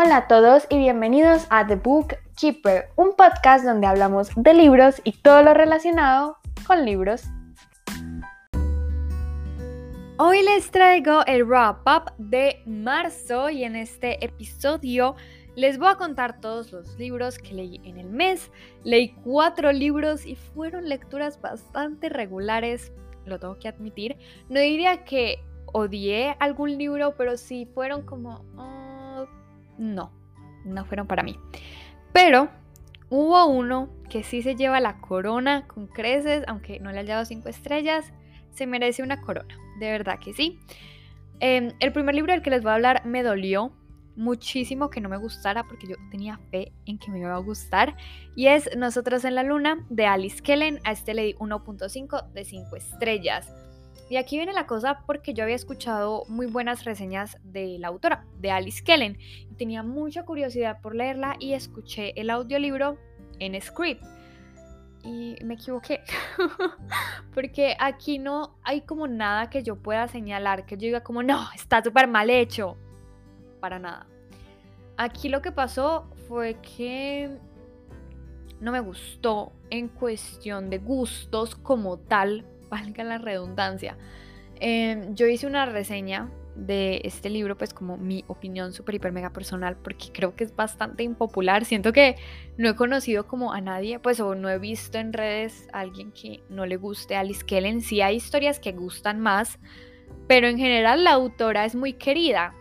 Hola a todos y bienvenidos a The Book Keeper, un podcast donde hablamos de libros y todo lo relacionado con libros. Hoy les traigo el wrap up de marzo y en este episodio les voy a contar todos los libros que leí en el mes. Leí cuatro libros y fueron lecturas bastante regulares, lo tengo que admitir. No diría que odié algún libro, pero sí fueron como... Ah, no, no fueron para mí. Pero hubo uno que sí se lleva la corona con creces, aunque no le haya dado cinco estrellas, se merece una corona, de verdad que sí. Em, el primer libro del que les voy a hablar me dolió muchísimo que no me gustara porque yo tenía fe en que me iba a gustar y es Nosotros en la Luna de Alice Kellen. A este le di 1.5 de 5 estrellas. Y aquí viene la cosa porque yo había escuchado muy buenas reseñas de la autora, de Alice Kellen, y tenía mucha curiosidad por leerla y escuché el audiolibro en script. Y me equivoqué, porque aquí no hay como nada que yo pueda señalar, que yo diga como, no, está súper mal hecho. Para nada. Aquí lo que pasó fue que no me gustó en cuestión de gustos como tal, valga la redundancia. Em, yo hice una reseña de este libro, pues como mi opinión súper, hiper, mega personal, porque creo que es bastante impopular. Siento que no he conocido como a nadie, pues o no he visto en redes a alguien que no le guste Alice Kellen. Sí hay historias que gustan más, pero en general la autora es muy querida.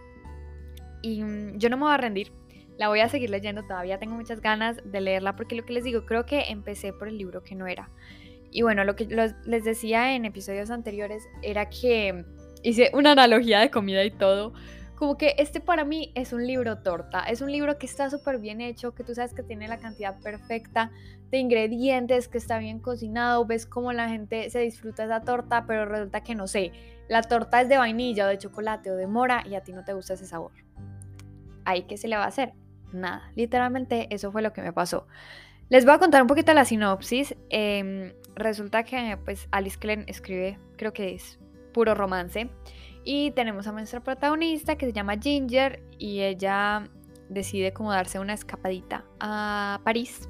Y mm, yo no me voy a rendir. La voy a seguir leyendo, todavía tengo muchas ganas de leerla porque lo que les digo, creo que empecé por el libro que no era. Y bueno, lo que les decía en episodios anteriores era que hice una analogía de comida y todo. Como que este para mí es un libro torta, es un libro que está súper bien hecho, que tú sabes que tiene la cantidad perfecta de ingredientes, que está bien cocinado, ves cómo la gente se disfruta esa torta, pero resulta que no sé, la torta es de vainilla o de chocolate o de mora y a ti no te gusta ese sabor. Ahí qué se le va a hacer? Nada, literalmente eso fue lo que me pasó. Les voy a contar un poquito la sinopsis. Em, resulta que pues Alice Kellen escribe, creo que es puro romance. Y tenemos a nuestra protagonista que se llama Ginger y ella decide como darse una escapadita a París.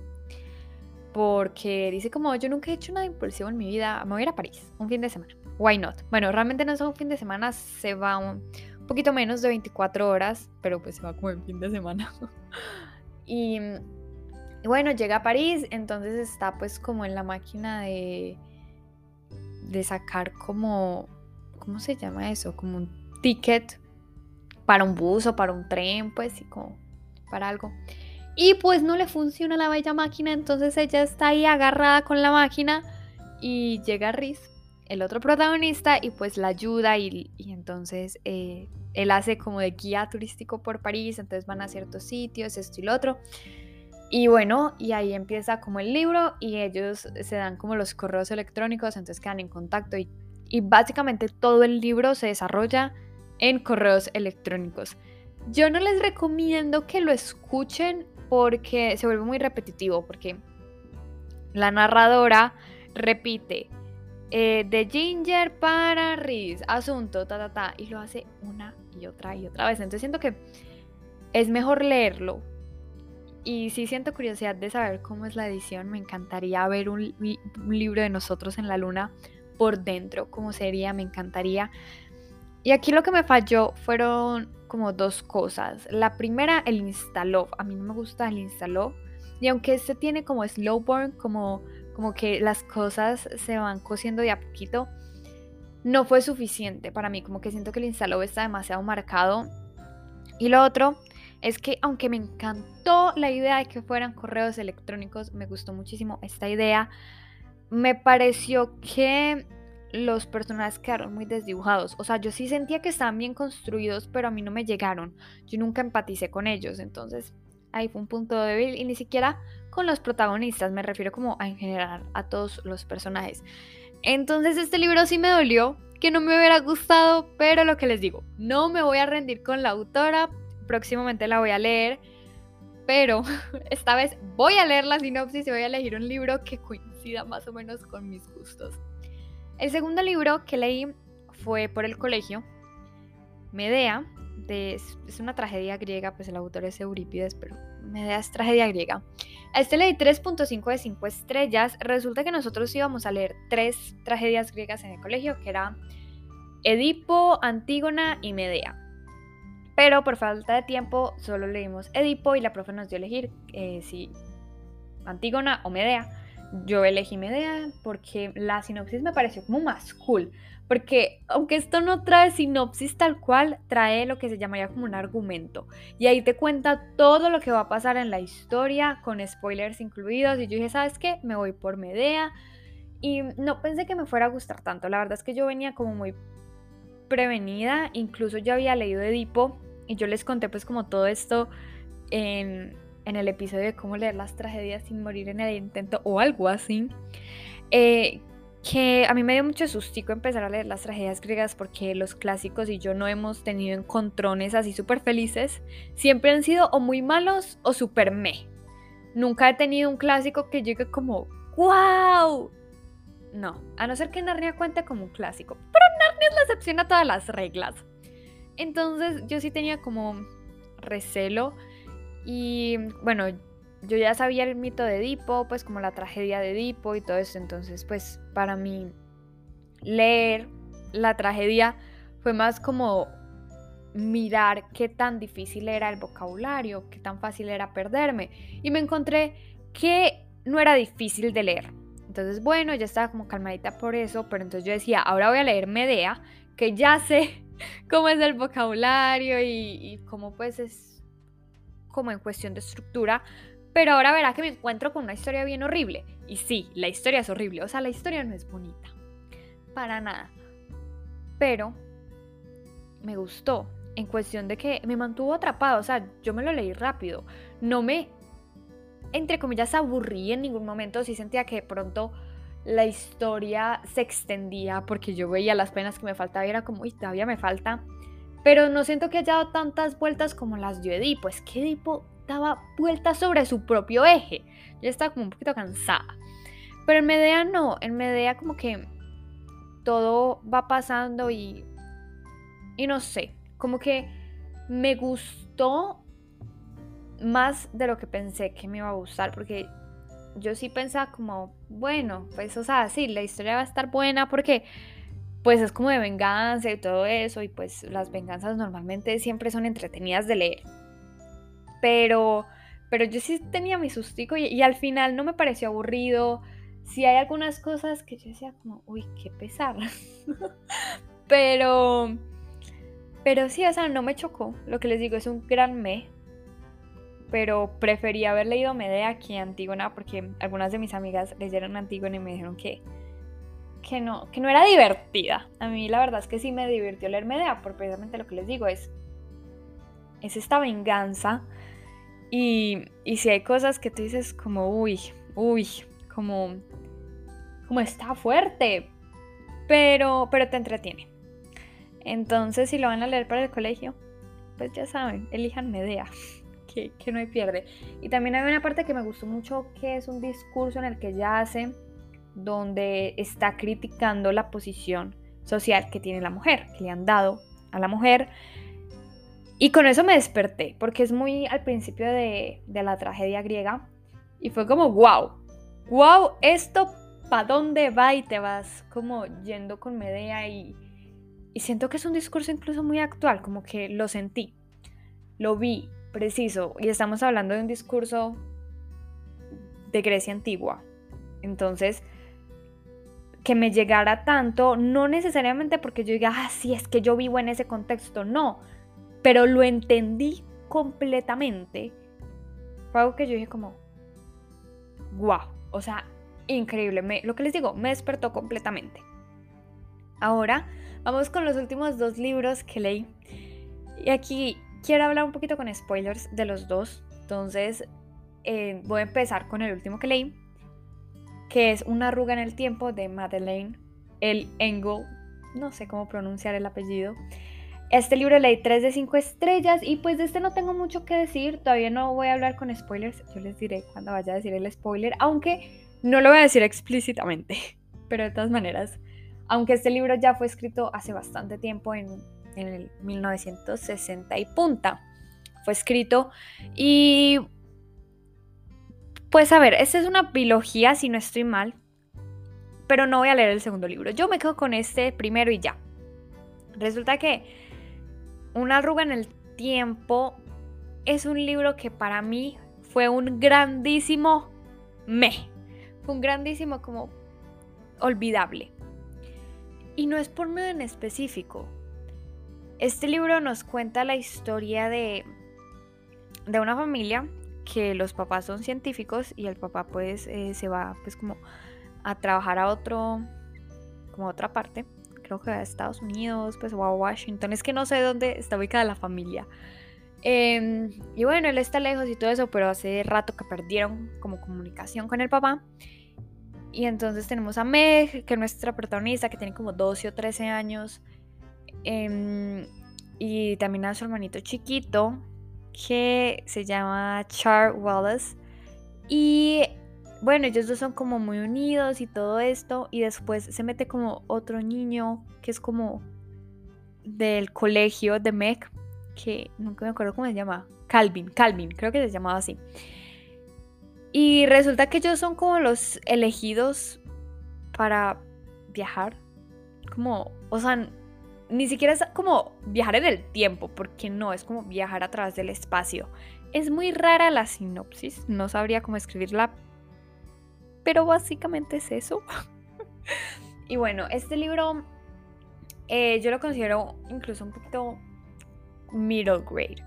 Porque dice como yo nunca he hecho nada impulsivo en mi vida, me voy a ir a París un fin de semana. Why not? Bueno, realmente no es un fin de semana, se va un poquito menos de 24 horas, pero pues se va como el fin de semana. y bueno, llega a París, entonces está pues como en la máquina de, de sacar como, ¿cómo se llama eso? Como un ticket para un bus o para un tren, pues, y como para algo. Y pues no le funciona la bella máquina, entonces ella está ahí agarrada con la máquina y llega Riz, el otro protagonista, y pues la ayuda y, entonces eh, él hace como de guía turístico por París, entonces van a ciertos sitios, esto y lo otro. Y bueno, y ahí empieza como el libro y ellos se dan como los correos electrónicos, entonces quedan en contacto y, y básicamente todo el libro se desarrolla en correos electrónicos. Yo no les recomiendo que lo escuchen porque se vuelve muy repetitivo, porque la narradora repite eh, de Ginger para Riz, asunto, ta, ta, ta, y lo hace una y otra y otra vez. Entonces siento que es mejor leerlo y sí siento curiosidad de saber cómo es la edición. Me encantaría ver un, libro de nosotros en la luna por dentro, cómo sería, me encantaría. Y aquí lo que me falló fueron como dos cosas. La primera, el instaló. A mí no me gusta el instaló. Y aunque este tiene como slow burn, como, como que las cosas se van cosiendo de a poquito, no fue suficiente para mí. Como que siento que el instaló está demasiado marcado. Y lo otro es que aunque me encantó la idea de que fueran correos electrónicos, me gustó muchísimo esta idea, me pareció que los personajes quedaron muy desdibujados. O sea, yo sí sentía que estaban bien construidos, pero a mí no me llegaron. Yo nunca empaticé con ellos, entonces ahí fue un punto débil y ni siquiera con los protagonistas, me refiero como a, en general a todos los personajes. Entonces este libro sí me dolió, que no me hubiera gustado, pero lo que les digo, no me voy a rendir con la autora próximamente la voy a leer, pero esta vez voy a leer la sinopsis y voy a elegir un libro que coincida más o menos con mis gustos. El segundo libro que leí fue por el colegio, Medea, de, es una tragedia griega, pues el autor es Eurípides, pero Medea es tragedia griega. A este leí 3.5 de 5 estrellas. Resulta que nosotros íbamos a leer tres tragedias griegas en el colegio, que era Edipo, Antígona y Medea. Pero por falta de tiempo solo leímos Edipo y la profe nos dio a elegir eh, si Antígona o Medea. Yo elegí Medea porque la sinopsis me pareció como más cool. Porque aunque esto no trae sinopsis tal cual, trae lo que se llamaría como un argumento. Y ahí te cuenta todo lo que va a pasar en la historia, con spoilers incluidos. Y yo dije, ¿sabes qué? Me voy por Medea. Y no pensé que me fuera a gustar tanto. La verdad es que yo venía como muy prevenida. Incluso yo había leído Edipo. Y yo les conté pues como todo esto en, en el episodio de cómo leer las tragedias sin morir en el intento o algo así. Eh, que a mí me dio mucho sustico empezar a leer las tragedias griegas porque los clásicos y yo no hemos tenido encontrones así súper felices. Siempre han sido o muy malos o súper me. Nunca he tenido un clásico que llegue como ¡Wow! No, a no ser que Narnia cuente como un clásico. Pero Narnia es la excepción a todas las reglas. Entonces yo sí tenía como recelo y bueno, yo ya sabía el mito de Edipo, pues como la tragedia de Edipo y todo eso, entonces pues para mí leer la tragedia fue más como mirar qué tan difícil era el vocabulario, qué tan fácil era perderme y me encontré que no era difícil de leer. Entonces, bueno, ya estaba como calmadita por eso, pero entonces yo decía, ahora voy a leer Medea, que ya sé cómo es el vocabulario y, y cómo pues es como en cuestión de estructura, pero ahora verá que me encuentro con una historia bien horrible. Y sí, la historia es horrible, o sea, la historia no es bonita. Para nada. Pero me gustó en cuestión de que me mantuvo atrapado, o sea, yo me lo leí rápido. No me, entre comillas, aburrí en ningún momento, sí sentía que de pronto la historia se extendía porque yo veía las penas que me faltaba y era como, uy, todavía me falta. Pero no siento que haya dado tantas vueltas como las dio Edipo. Es que Edipo daba vueltas sobre su propio eje. Yo estaba como un poquito cansada. Pero en Medea no, en Medea como que todo va pasando y, y no sé, como que me gustó más de lo que pensé que me iba a gustar, porque yo sí pensaba como, bueno, pues o sea, sí, la historia va a estar buena porque pues es como de venganza y todo eso, y pues las venganzas normalmente siempre son entretenidas de leer. Pero, pero yo sí tenía mi sustico y, al final no me pareció aburrido. Sí hay algunas cosas que yo decía como, uy, qué pesar. pero, pero sí, o sea, no me chocó. Lo que les digo es un gran me. Pero preferí haber leído Medea que Antígona porque algunas de mis amigas leyeron Antígona y me dijeron que, que, no, que no era divertida. A mí la verdad es que sí me divirtió leer Medea, por precisamente lo que les digo es, es esta venganza y, si hay cosas que tú dices como, uy, uy, como, como está fuerte, pero, pero te entretiene. Entonces, si lo van a leer para el colegio, pues ya saben, elijan Medea, que, que no hay pierde. Y también hay una parte que me gustó mucho, que es un discurso en el que ella hace, donde está criticando la posición social que tiene la mujer, que le han dado a la mujer y con eso me desperté, porque es muy al principio de, la tragedia griega. Y fue como, wow, wow, esto para dónde va y te vas como yendo con Medea y, y siento que es un discurso incluso muy actual, como que lo sentí, lo vi, preciso, y estamos hablando de un discurso de Grecia antigua. Entonces, que me llegara tanto, no necesariamente porque yo diga, ah, sí, es que yo vivo en ese contexto, no, pero lo entendí completamente. Fue algo que yo dije como, wow, o sea, increíble. lo que les digo, me despertó completamente. Ahora vamos con los últimos dos libros que leí. Y aquí quiero hablar un poquito con spoilers de los dos. Entonces eh, voy a empezar con el último que leí, que es Una arruga en el tiempo de Madeleine El Engel. No sé cómo pronunciar el apellido. Este libro leí 3 de 5 estrellas y pues de este no tengo mucho que decir, todavía no voy a hablar con spoilers, yo les diré cuando vaya a decir el spoiler, aunque no lo voy a decir explícitamente, pero de todas maneras, aunque este libro ya fue escrito hace bastante tiempo, en en el 1960 y punta. Fue escrito y pues a ver, esta es una biología si no estoy mal, pero no voy a leer el segundo libro. Yo me quedo con este primero y ya. Resulta que Una arruga en el tiempo es un libro que para mí fue un grandísimo me. Un grandísimo como olvidable. Y no es por nada en específico. Este libro nos cuenta la historia de, de una familia que los papás son científicos y el papá pues eh, se va pues como a trabajar a otro, como otra parte, creo que a Estados Unidos, pues o a Washington, es que no sé dónde está ubicada la familia. Em, y bueno, él está lejos y todo eso, pero hace rato que perdieron como comunicación con el papá. Y entonces tenemos a Meg, que es nuestra protagonista, que tiene como 12 o 13 años. Em, y también a su hermanito chiquito, que se llama Char Wallace. Y bueno, ellos dos son como muy unidos y todo esto. Y después se mete como otro niño que es como del colegio de Meg, que nunca me acuerdo cómo se llama. Calvin, Calvin, creo que se llamaba así. Y resulta que ellos son como los elegidos para viajar. Como, o sea, ni siquiera es como viajar en el tiempo, porque no, es como viajar a través del espacio. Es muy rara la sinopsis, no sabría cómo escribirla, pero básicamente es eso. y bueno, este libro eh, yo lo considero incluso un poquito middle grade,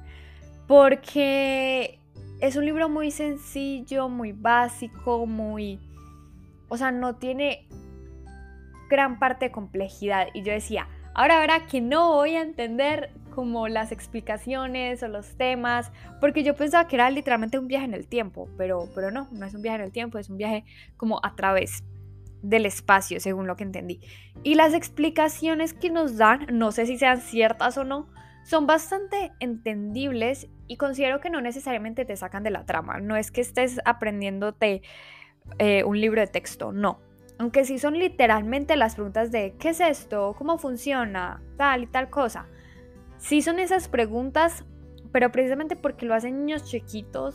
porque es un libro muy sencillo, muy básico, muy... O sea, no tiene gran parte de complejidad. Y yo decía, Ahora verá que no voy a entender como las explicaciones o los temas, porque yo pensaba que era literalmente un viaje en el tiempo, pero, pero no, no es un viaje en el tiempo, es un viaje como a través del espacio, según lo que entendí. Y las explicaciones que nos dan, no sé si sean ciertas o no, son bastante entendibles y considero que no necesariamente te sacan de la trama. No es que estés aprendiéndote eh, un libro de texto, no aunque sí son literalmente las preguntas de ¿qué es esto? ¿Cómo funciona? Tal y tal cosa. Sí son esas preguntas, pero precisamente porque lo hacen niños chiquitos,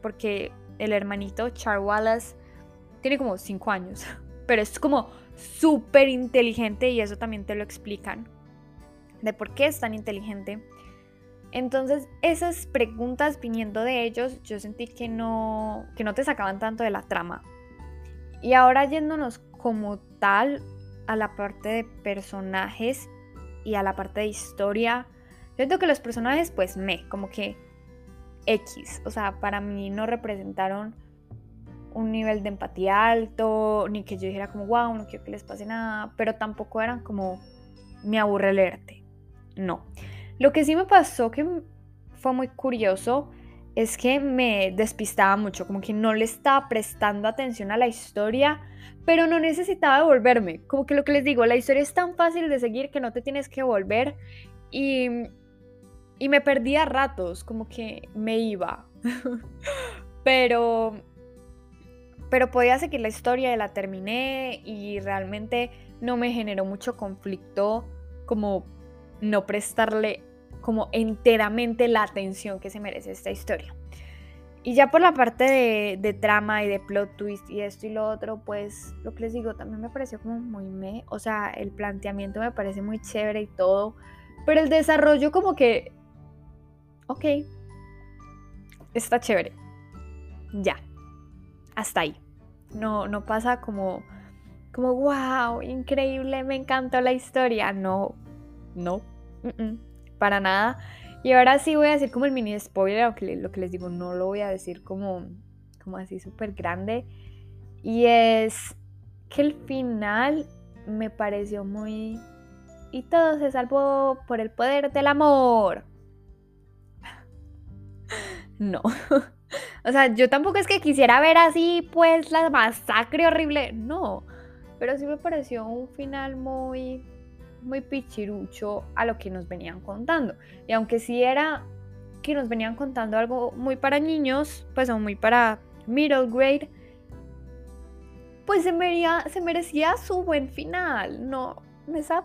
porque el hermanito Char Wallace tiene como 5 años, pero es como súper inteligente y eso también te lo explican, de por qué es tan inteligente. Entonces, esas preguntas viniendo de ellos, yo sentí que no, que no te sacaban tanto de la trama. Y ahora yéndonos como tal a la parte de personajes y a la parte de historia, siento que los personajes pues me, como que X, o sea, para mí no representaron un nivel de empatía alto, ni que yo dijera como, wow, no quiero que les pase nada, pero tampoco eran como, me aburre leerte. No. Lo que sí me pasó que fue muy curioso es que me despistaba mucho, como que no le estaba prestando atención a la historia, pero no necesitaba devolverme. Como que lo que les digo, la historia es tan fácil de seguir que no te tienes que volver y, y me perdía ratos, como que me iba. pero, pero podía seguir la historia y la terminé y realmente no me generó mucho conflicto como no prestarle como enteramente la atención que se merece esta historia. Y ya por la parte de, trama y de plot twist y esto y lo otro, pues lo que les digo, también me pareció como muy me, o sea, el planteamiento me parece muy chévere y todo, pero el desarrollo como que, ok, está chévere, ya, hasta ahí. No, no pasa como, como, wow, increíble, me encantó la historia, no, no, para nada. Y ahora sí voy a decir como el mini spoiler, aunque lo que les digo no lo voy a decir como, como así súper grande. Y es que el final me pareció muy... Y todo se salvó por el poder del amor. No. o sea, yo tampoco es que quisiera ver así pues la masacre horrible. No. Pero sí me pareció un final muy muy pichirucho a lo que nos venían contando. Y aunque sí era que nos venían contando algo muy para niños, pues o muy para middle grade, pues se se merecía su buen final, no esa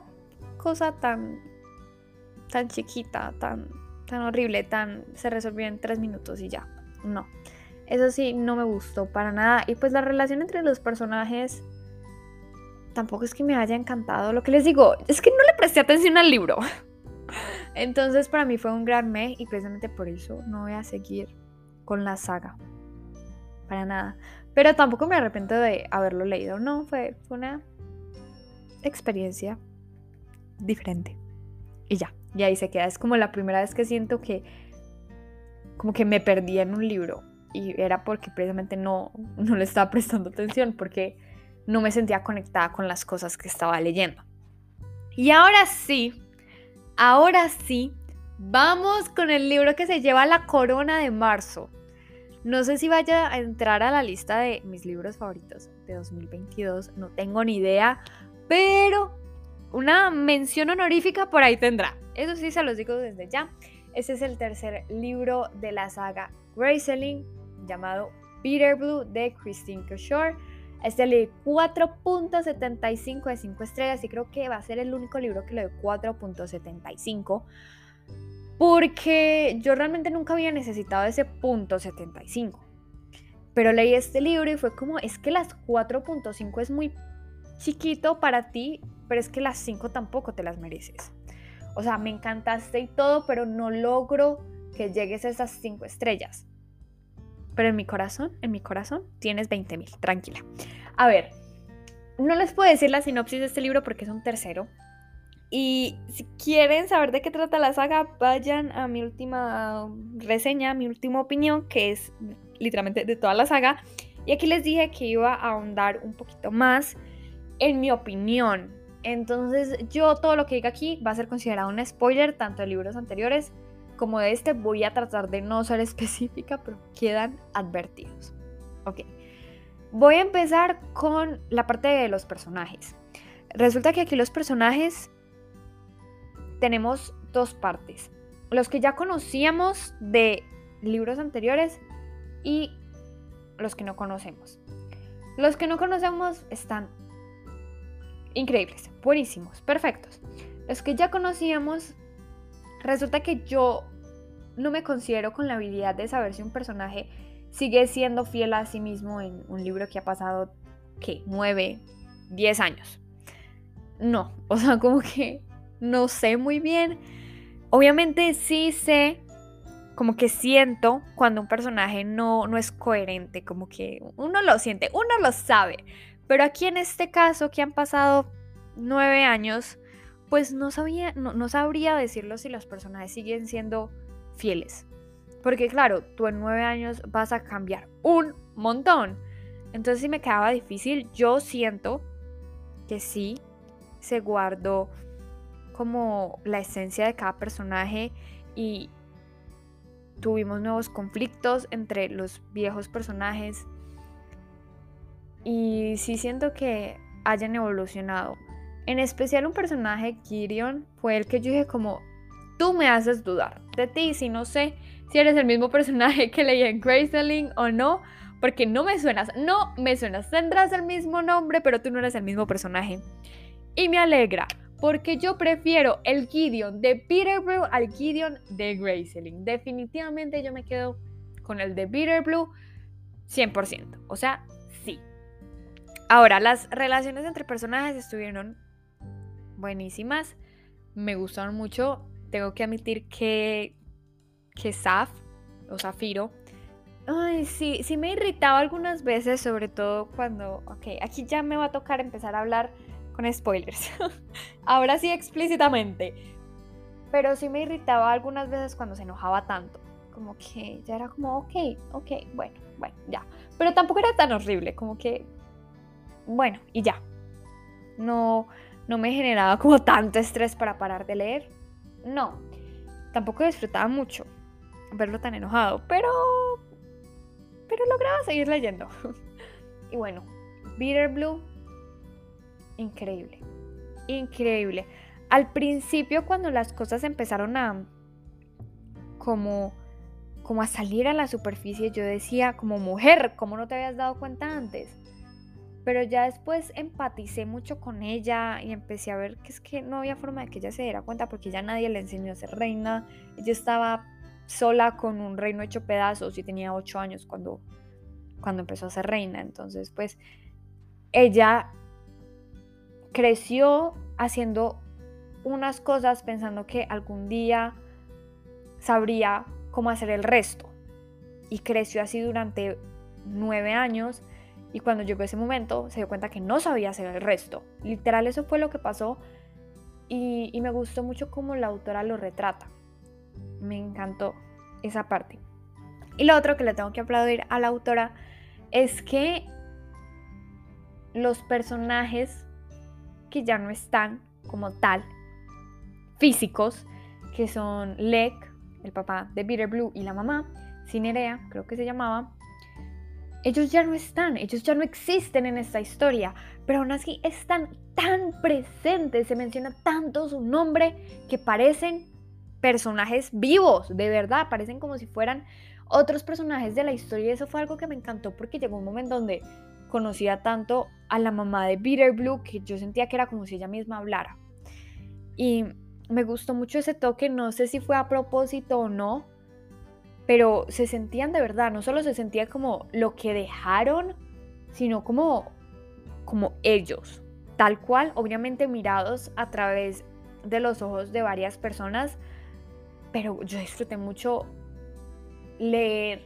cosa tan tan chiquita, tan, tan horrible, tan se resolvió en tres minutos y ya. No. Eso sí, no me gustó para nada. Y pues la relación entre los personajes tampoco es que me haya encantado. Lo que les digo, es que no le presté atención al libro. Entonces para mí fue un gran me y precisamente por eso no voy a seguir con la saga. Para nada. Pero tampoco me arrepiento de haberlo leído. No, fue, fue una experiencia diferente. Y ya, y ahí se queda. Es como la primera vez que siento que como que me perdí en un libro. Y era porque precisamente no, no le estaba prestando atención, porque no me sentía conectada con las cosas que estaba leyendo. Y ahora sí, ahora sí, vamos con el libro que se lleva la corona de marzo. No sé si vaya a entrar a la lista de mis libros favoritos de 2022, no tengo ni idea, pero una mención honorífica por ahí tendrá. Eso sí se los digo desde ya. Ese es el tercer libro de la saga Graceling llamado Peter Blue de Christine Este le 4.75 de 5 estrellas y creo que va a ser el único libro que le doy 4.75 porque yo realmente nunca había necesitado ese punto 75. Pero leí este libro y fue como, es que las 4.5 es muy chiquito para ti, pero es que las 5 tampoco te las mereces. O sea, me encantaste y todo, pero no logro que llegues a esas 5 estrellas. Pero en mi corazón, en mi corazón, tienes 20 mil, tranquila. A ver, no les puedo decir la sinopsis de este libro porque es un tercero. Y si quieren saber de qué trata la saga, vayan a mi última reseña, mi última opinión, que es literalmente de toda la saga. Y aquí les dije que iba a ahondar un poquito más en mi opinión. Entonces yo todo lo que diga aquí va a ser considerado un spoiler, tanto de libros anteriores como de este. Voy a tratar de no ser específica, pero quedan advertidos. Ok. Voy a empezar con la parte de los personajes. Resulta que aquí los personajes tenemos dos partes. Los que ya conocíamos de libros anteriores y los que no conocemos. Los que no conocemos están increíbles, buenísimos, perfectos. Los que ya conocíamos, resulta que yo no me considero con la habilidad de saber si un personaje sigue siendo fiel a sí mismo en un libro que ha pasado, ¿qué? 9, 10 años. No, o sea, como que no sé muy bien. Obviamente sí sé, como que siento cuando un personaje no, no es coherente, como que uno lo siente, uno lo sabe, pero aquí en este caso, que han pasado nueve años, pues no, sabía, no, sabría decirlo si los personajes siguen siendo fieles. Porque claro, tú en nueve años vas a cambiar un montón. Entonces si me quedaba difícil, yo siento que sí se guardó como la esencia de cada personaje y tuvimos nuevos conflictos entre los viejos personajes y sí siento que hayan evolucionado. En especial un personaje, Gideon, fue el que yo dije como, tú me haces dudar de ti, si no sé si eres el mismo personaje que leí en Graceling o no, porque no me suenas, no me suenas, tendrás el mismo nombre, pero tú no eres el mismo personaje. Y me alegra, porque yo prefiero el Gideon de Peterbrew al Gideon de Graceling. Definitivamente yo me quedo con el de Peterbrew 100%, o sea, Ahora, las relaciones entre personajes estuvieron buenísimas. Me gustaron mucho. Tengo que admitir que, que Saf o Zafiro, ay, sí, sí me irritaba algunas veces, sobre todo cuando, ok, aquí ya me va a tocar empezar a hablar con spoilers. Ahora sí explícitamente. Pero sí me irritaba algunas veces cuando se enojaba tanto. Como que ya era como, ok, ok, bueno, bueno, ya. Pero tampoco era tan horrible, como que bueno, y ya. No, no me generaba como tanto estrés para parar de leer. No, tampoco disfrutaba mucho verlo tan enojado, pero, pero lograba seguir leyendo. y bueno, Bitter Blue, increíble, increíble. Al principio cuando las cosas empezaron a como como a salir a la superficie, yo decía como mujer, ¿cómo no te habías dado cuenta antes? Pero ya después empaticé mucho con ella y empecé a ver que es que no había forma de que ella se diera cuenta porque ya nadie le enseñó a ser reina. Ella estaba sola con un reino hecho pedazos y tenía ocho años cuando, cuando empezó a ser reina. Entonces, pues, ella creció haciendo unas cosas pensando que algún día sabría cómo hacer el resto. Y creció así durante nueve años y cuando llegó ese momento se dio cuenta que no sabía hacer el resto. Literal eso fue lo que pasó y, me gustó mucho cómo la autora lo retrata. Me encantó esa parte. Y lo otro que le tengo que aplaudir a la autora es que los personajes que ya no están como tal, físicos, que son Lek, el papá de Bitter Blue, y la mamá, Cinerea, creo que se llamaba, ellos ya no están, ellos ya no existen en esta historia, pero aún así están tan presentes, se menciona tanto su nombre que parecen personajes vivos, de verdad, parecen como si fueran otros personajes de la historia y eso fue algo que me encantó porque llegó un momento donde conocía tanto a la mamá de Bitter Blue que yo sentía que era como si ella misma hablara. Y me gustó mucho ese toque, no sé si fue a propósito o no, pero se sentían de verdad, no solo se sentía como lo que dejaron, sino como, como ellos, tal cual, obviamente mirados a través de los ojos de varias personas, pero yo disfruté mucho leer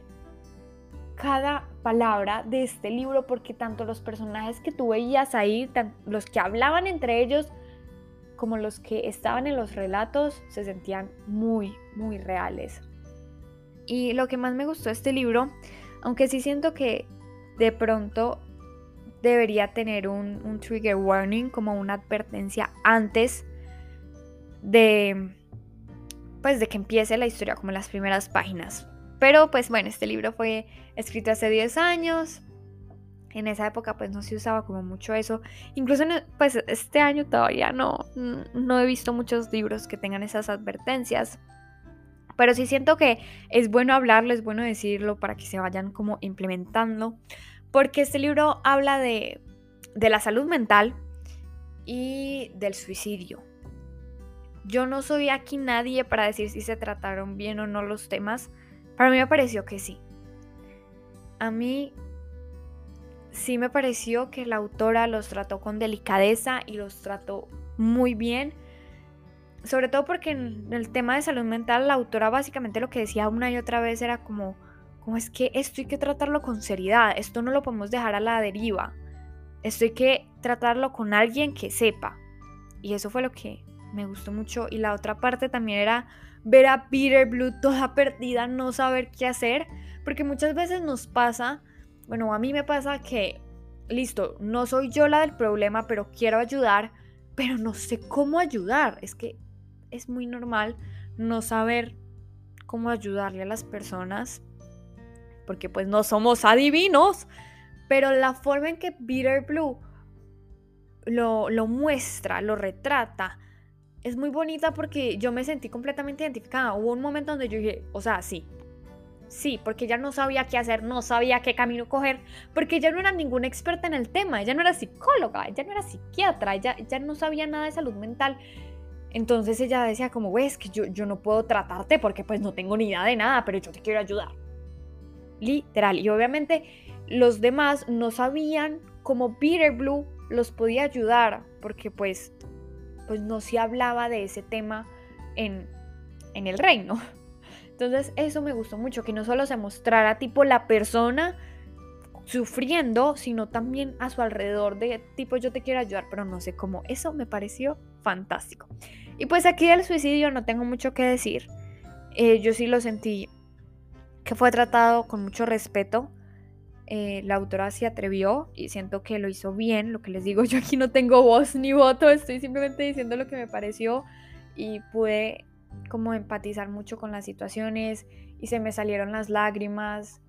cada palabra de este libro porque tanto los personajes que tú veías ahí, los que hablaban entre ellos, como los que estaban en los relatos, se sentían muy, muy reales. Y lo que más me gustó de este libro, aunque sí siento que de pronto debería tener un, trigger warning, como una advertencia antes de, pues, de que empiece la historia, como las primeras páginas. Pero pues bueno, este libro fue escrito hace 10 años. En esa época pues no se usaba como mucho eso. Incluso pues este año todavía no, no he visto muchos libros que tengan esas advertencias. Pero sí siento que es bueno hablarlo, es bueno decirlo para que se vayan como implementando. Porque este libro habla de, de la salud mental y del suicidio. Yo no soy aquí nadie para decir si se trataron bien o no los temas. Para mí me pareció que sí. A mí sí me pareció que la autora los trató con delicadeza y los trató muy bien. Sobre todo porque en el tema de salud mental la autora básicamente lo que decía una y otra vez era como, como es que esto hay que tratarlo con seriedad, esto no lo podemos dejar a la deriva, esto hay que tratarlo con alguien que sepa. Y eso fue lo que me gustó mucho. Y la otra parte también era ver a Peter Blue toda perdida, no saber qué hacer, porque muchas veces nos pasa, bueno, a mí me pasa que, listo, no soy yo la del problema, pero quiero ayudar, pero no sé cómo ayudar. Es que es muy normal no saber cómo ayudarle a las personas, porque pues no somos adivinos, pero la forma en que Peter Blue lo, lo muestra, lo retrata, es muy bonita porque yo me sentí completamente identificada. Hubo un momento donde yo dije, o sea, sí. Sí, porque ella no sabía qué hacer, no sabía qué camino coger, porque ella no era ninguna experta en el tema, ella no era psicóloga, ella no era psiquiatra, ella, ella no sabía nada de salud mental. Entonces ella decía como, güey, es que yo, yo no puedo tratarte porque pues no tengo ni idea de nada, pero yo te quiero ayudar. Literal. Y obviamente los demás no sabían cómo Peter Blue los podía ayudar, porque pues pues no se hablaba de ese tema en, en el reino. Entonces eso me gustó mucho, que no solo se mostrara tipo la persona sufriendo, sino también a su alrededor de tipo yo te quiero ayudar, pero no sé cómo. Eso me pareció fantástico. Y pues aquí del suicidio no tengo mucho que decir. Eh, yo sí lo sentí que fue tratado con mucho respeto. Eh, la autora se atrevió y siento que lo hizo bien. Lo que les digo, yo aquí no tengo voz ni voto, estoy simplemente diciendo lo que me pareció y pude como empatizar mucho con las situaciones y se me salieron las lágrimas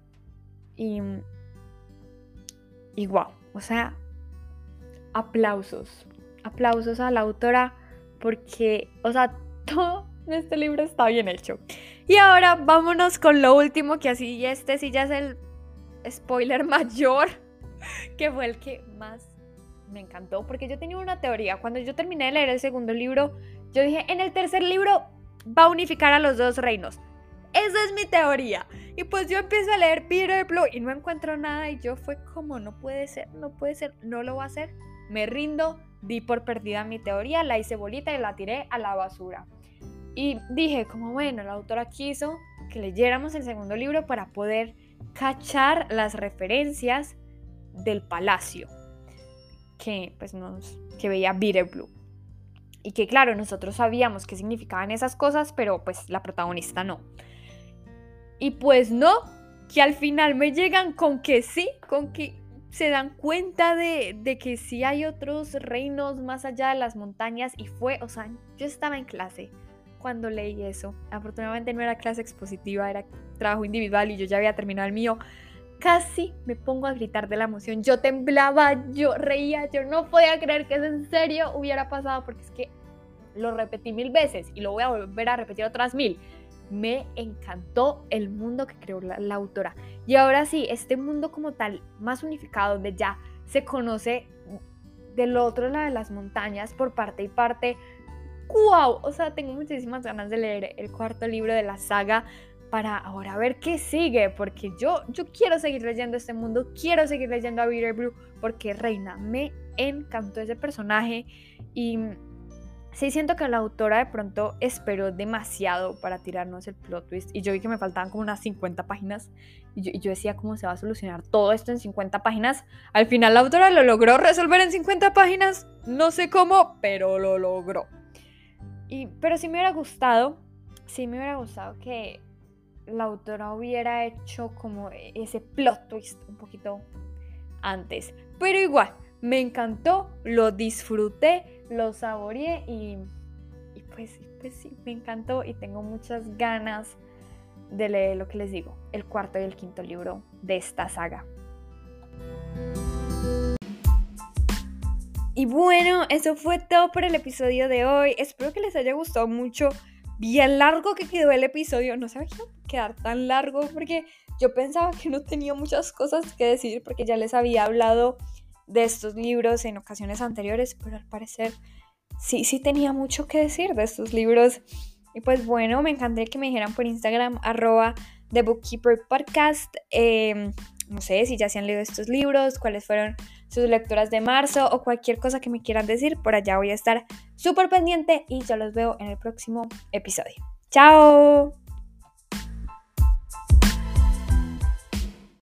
y, y wow, o sea, aplausos, aplausos a la autora porque, o sea, todo este libro está bien hecho. Y ahora vámonos con lo último, que así este sí ya es el spoiler mayor. que fue el que más me encantó, porque yo tenía una teoría. Cuando yo terminé de leer el segundo libro, yo dije, en el tercer libro va a unificar a los dos reinos. Esa es mi teoría. Y pues yo empiezo a leer Peter Blue y no encuentro nada y yo fue como, no puede ser, no puede ser, no lo va a hacer. Me rindo, di por perdida mi teoría, la hice bolita y la tiré a la basura. Y dije, como bueno, la autora quiso que leyéramos el segundo libro para poder cachar las referencias del palacio que pues nos que veía Blue Y que claro, nosotros sabíamos qué significaban esas cosas, pero pues la protagonista no. Y pues no, que al final me llegan con que sí, con que se dan cuenta de, de, que sí hay otros reinos más allá de las montañas y fue, o sea, yo estaba en clase cuando leí eso. Afortunadamente no era clase expositiva, era trabajo individual y yo ya había terminado el mío. Casi me pongo a gritar de la emoción. Yo temblaba, yo reía, yo no podía creer que eso en serio hubiera pasado porque es que lo repetí mil veces y lo voy a volver a repetir otras mil. Me encantó el mundo que creó la, autora. Y ahora sí, este mundo como tal, más unificado, donde ya se conoce del otro lado de las montañas por parte y parte, ¡Wow! O sea, tengo muchísimas ganas de leer el cuarto libro de la saga para ahora ver qué sigue, porque yo, yo quiero seguir leyendo este mundo, quiero seguir leyendo a Peter Blue, porque Reina, me encantó ese personaje y sí siento que la autora de pronto esperó demasiado para tirarnos el plot twist y yo vi que me faltaban como unas 50 páginas y yo, y decía cómo se va a solucionar todo esto en 50 páginas. Al final la autora lo logró resolver en 50 páginas, no sé cómo, pero lo logró pero sí me hubiera gustado, sí me hubiera gustado que la autora hubiera hecho como ese plot twist un poquito antes. Pero igual, me encantó, lo disfruté, lo saboreé y, pues, pues sí, me encantó y tengo muchas ganas de leer lo que les digo, el cuarto y el quinto libro de esta saga. Y bueno, eso fue todo por el episodio de hoy. Espero que les haya gustado mucho. Bien largo que quedó el episodio. No sabía que quedar tan largo porque yo pensaba que no tenía muchas cosas que decir porque ya les había hablado de estos libros en ocasiones anteriores, pero al parecer sí, sí tenía mucho que decir de estos libros. Y pues bueno, me encantaría que me dijeran por Instagram, arroba The Bookkeeper Podcast. Em, no sé si ya se han leído estos libros, cuáles fueron sus lecturas de marzo o cualquier cosa que me quieran decir, por allá voy a estar súper pendiente y ya los veo en el próximo episodio. ¡Chao!